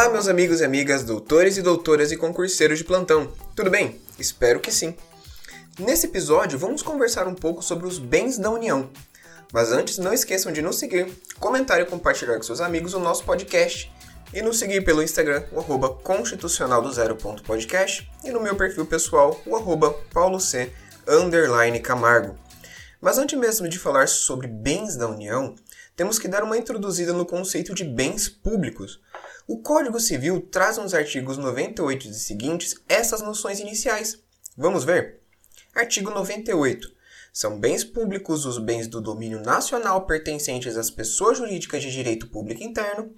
Olá, meus amigos e amigas, doutores e doutoras e concurseiros de plantão. Tudo bem? Espero que sim. Nesse episódio, vamos conversar um pouco sobre os bens da União. Mas antes, não esqueçam de nos seguir, comentar e compartilhar com seus amigos o nosso podcast e nos seguir pelo Instagram, o arroba constitucional do e no meu perfil pessoal, o arroba underline Camargo. Mas antes mesmo de falar sobre bens da União, temos que dar uma introduzida no conceito de bens públicos. O Código Civil traz nos artigos 98 e seguintes essas noções iniciais. Vamos ver? Artigo 98. São bens públicos os bens do domínio nacional pertencentes às pessoas jurídicas de direito público interno.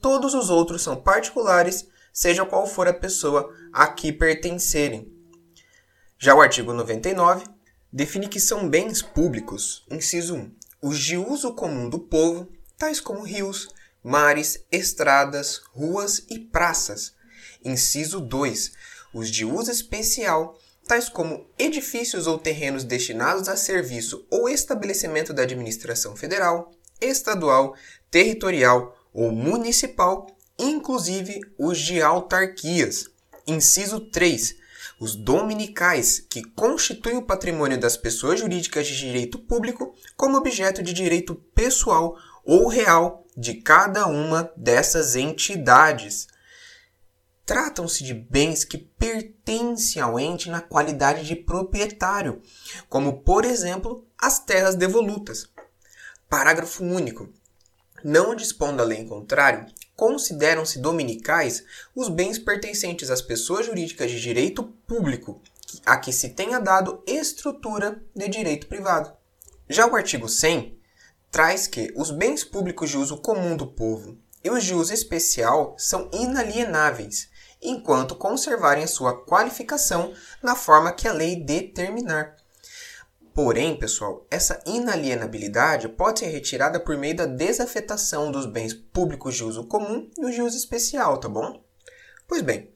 Todos os outros são particulares, seja qual for a pessoa a que pertencerem. Já o artigo 99 define que são bens públicos, inciso 1, os de uso comum do povo, tais como rios, mares, estradas, ruas e praças. Inciso 2, os de uso especial, tais como edifícios ou terrenos destinados a serviço ou estabelecimento da administração federal, estadual, territorial ou municipal, inclusive os de autarquias. Inciso 3. Os dominicais, que constituem o patrimônio das pessoas jurídicas de direito público como objeto de direito pessoal ou real de cada uma dessas entidades. Tratam-se de bens que pertencem ao ente na qualidade de proprietário, como, por exemplo, as terras devolutas. Parágrafo único. Não dispondo a lei em contrário, consideram-se dominicais os bens pertencentes às pessoas jurídicas de direito público a que se tenha dado estrutura de direito privado. Já o artigo 100 traz que os bens públicos de uso comum do povo e os de uso especial são inalienáveis enquanto conservarem a sua qualificação na forma que a lei determinar. Porém, pessoal, essa inalienabilidade pode ser retirada por meio da desafetação dos bens públicos de uso comum e os de uso especial, tá bom? Pois bem,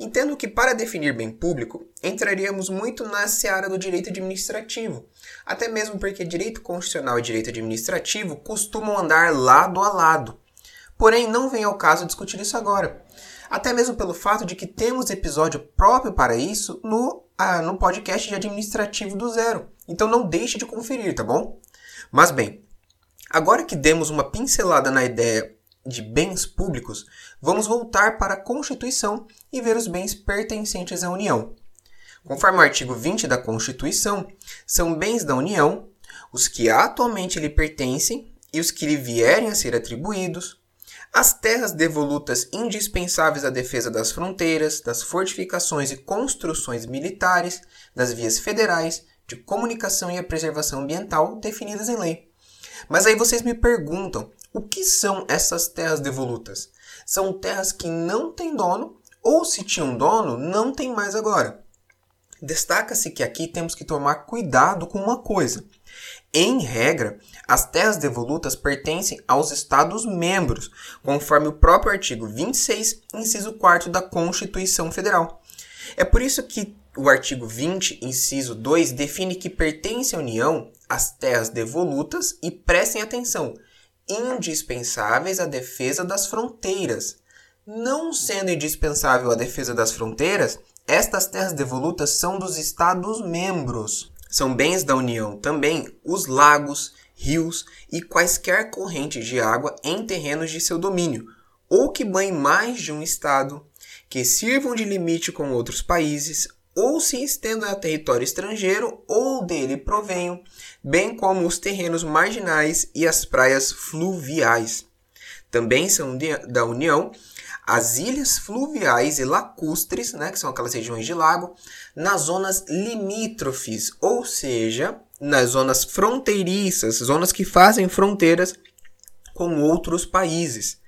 entendo que para definir bem público, entraríamos muito na seara do direito administrativo, até mesmo porque direito constitucional e direito administrativo costumam andar lado a lado. Porém, não vem ao caso discutir isso agora até mesmo pelo fato de que temos episódio próprio para isso no, ah, no podcast de administrativo do zero. Então não deixe de conferir, tá bom? Mas bem, agora que demos uma pincelada na ideia de bens públicos, vamos voltar para a Constituição e ver os bens pertencentes à União. Conforme o artigo 20 da Constituição, são bens da União os que atualmente lhe pertencem e os que lhe vierem a ser atribuídos, as terras devolutas indispensáveis à defesa das fronteiras, das fortificações e construções militares, das vias federais, de comunicação e a preservação ambiental definidas em lei. Mas aí vocês me perguntam, o que são essas terras devolutas? São terras que não têm dono ou se tinham dono, não tem mais agora. Destaca-se que aqui temos que tomar cuidado com uma coisa. Em regra, as terras devolutas pertencem aos Estados-membros, conforme o próprio artigo 26, inciso 4 da Constituição Federal. É por isso que o artigo 20, inciso 2, define que pertence à União as terras devolutas e prestem atenção, indispensáveis à defesa das fronteiras. Não sendo indispensável a defesa das fronteiras, estas terras devolutas são dos Estados-membros. São bens da União também os lagos, rios e quaisquer correntes de água em terrenos de seu domínio, ou que banhem mais de um estado, que sirvam de limite com outros países, ou se estendam a território estrangeiro ou dele provenham, bem como os terrenos marginais e as praias fluviais. Também são da União as ilhas fluviais e lacustres, né, que são aquelas regiões de lago, nas zonas limítrofes, ou seja, nas zonas fronteiriças, zonas que fazem fronteiras com outros países.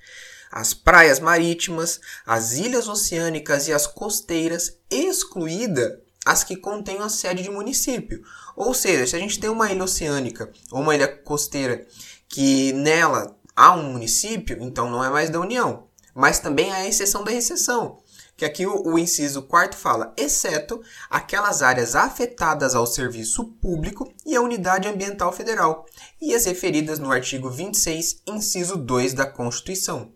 As praias marítimas, as ilhas oceânicas e as costeiras, excluída as que contêm a sede de município. Ou seja, se a gente tem uma ilha oceânica ou uma ilha costeira que nela há um município, então não é mais da União mas também a exceção da exceção, que aqui o, o inciso quarto fala, exceto aquelas áreas afetadas ao serviço público e à unidade ambiental federal, e as referidas no artigo 26, inciso 2 da Constituição.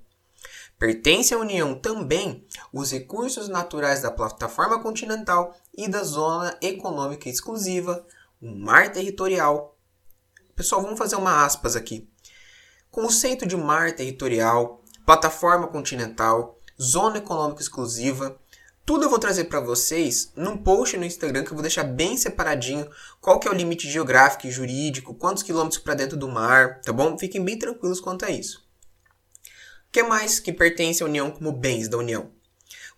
Pertence à União também os recursos naturais da plataforma continental e da zona econômica exclusiva, o mar territorial. Pessoal, vamos fazer uma aspas aqui. Conceito de mar territorial, plataforma continental, zona econômica exclusiva, tudo eu vou trazer para vocês num post no Instagram que eu vou deixar bem separadinho qual que é o limite geográfico e jurídico, quantos quilômetros para dentro do mar, tá bom? Fiquem bem tranquilos quanto a isso. Que mais que pertence à União como bens da União?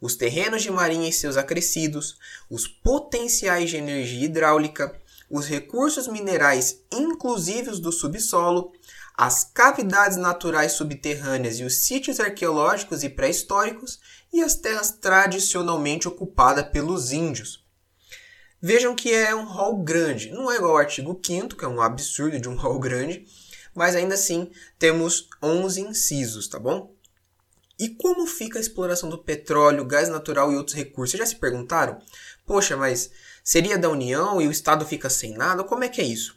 Os terrenos de marinha e seus acrescidos, os potenciais de energia hidráulica, os recursos minerais, inclusive os do subsolo, as cavidades naturais subterrâneas e os sítios arqueológicos e pré-históricos e as terras tradicionalmente ocupadas pelos índios. Vejam que é um rol grande, não é igual ao artigo 5 que é um absurdo de um rol grande, mas ainda assim temos 11 incisos, tá bom? E como fica a exploração do petróleo, gás natural e outros recursos? Vocês já se perguntaram? Poxa, mas seria da União e o Estado fica sem nada? Como é que é isso?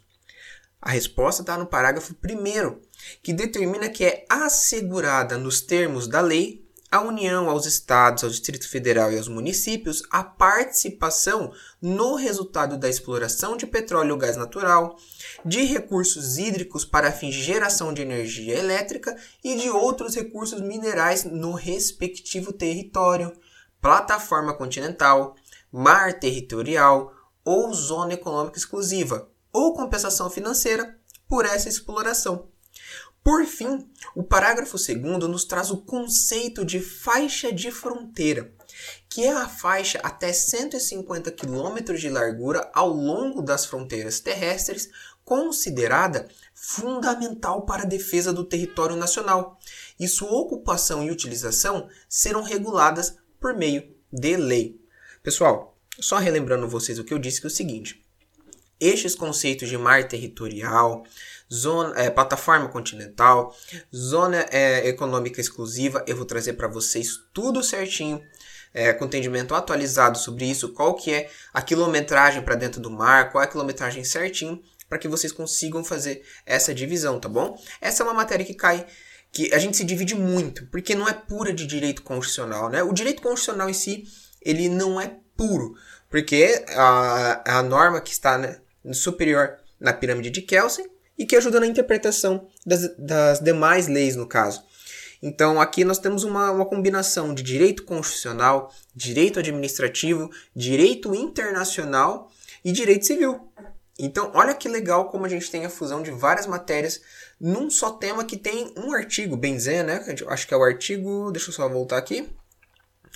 A resposta está no parágrafo 1, que determina que é assegurada nos termos da lei à União, aos Estados, ao Distrito Federal e aos municípios a participação no resultado da exploração de petróleo ou gás natural, de recursos hídricos para fins de geração de energia elétrica e de outros recursos minerais no respectivo território, plataforma continental, mar territorial ou zona econômica exclusiva, ou compensação financeira por essa exploração. Por fim, o parágrafo 2 nos traz o conceito de faixa de fronteira, que é a faixa até 150 km de largura ao longo das fronteiras terrestres, considerada fundamental para a defesa do território nacional, e sua ocupação e utilização serão reguladas por meio de lei. Pessoal, só relembrando vocês o que eu disse que é o seguinte: estes conceitos de mar territorial, zona, é, plataforma continental, zona é, econômica exclusiva, eu vou trazer para vocês tudo certinho, é, com entendimento atualizado sobre isso, qual que é a quilometragem para dentro do mar, qual é a quilometragem certinho, para que vocês consigam fazer essa divisão, tá bom? Essa é uma matéria que cai que a gente se divide muito, porque não é pura de direito constitucional, né? O direito constitucional em si, ele não é puro, porque a, a norma que está né, superior na pirâmide de Kelsen e que ajuda na interpretação das, das demais leis, no caso. Então, aqui nós temos uma, uma combinação de direito constitucional, direito administrativo, direito internacional e direito civil. Então, olha que legal como a gente tem a fusão de várias matérias num só tema que tem um artigo, bem dizer, né? Acho que é o artigo. Deixa eu só voltar aqui.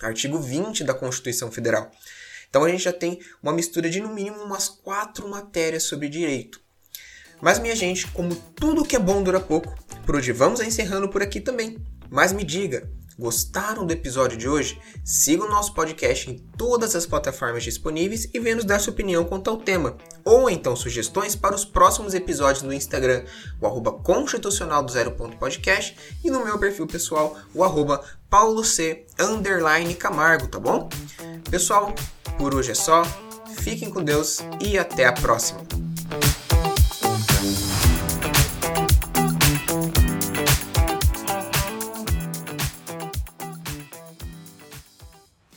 Artigo 20 da Constituição Federal. Então a gente já tem uma mistura de no mínimo umas quatro matérias sobre direito. Mas minha gente, como tudo que é bom dura pouco, por hoje vamos encerrando por aqui também. Mas me diga, gostaram do episódio de hoje? Siga o nosso podcast em todas as plataformas disponíveis e venha nos dar sua opinião quanto ao tema. Ou então sugestões para os próximos episódios no Instagram, o arroba constitucional do zero ponto podcast e no meu perfil pessoal, o arroba paulo c underline camargo, tá bom? Pessoal, por hoje é só. Fiquem com Deus e até a próxima.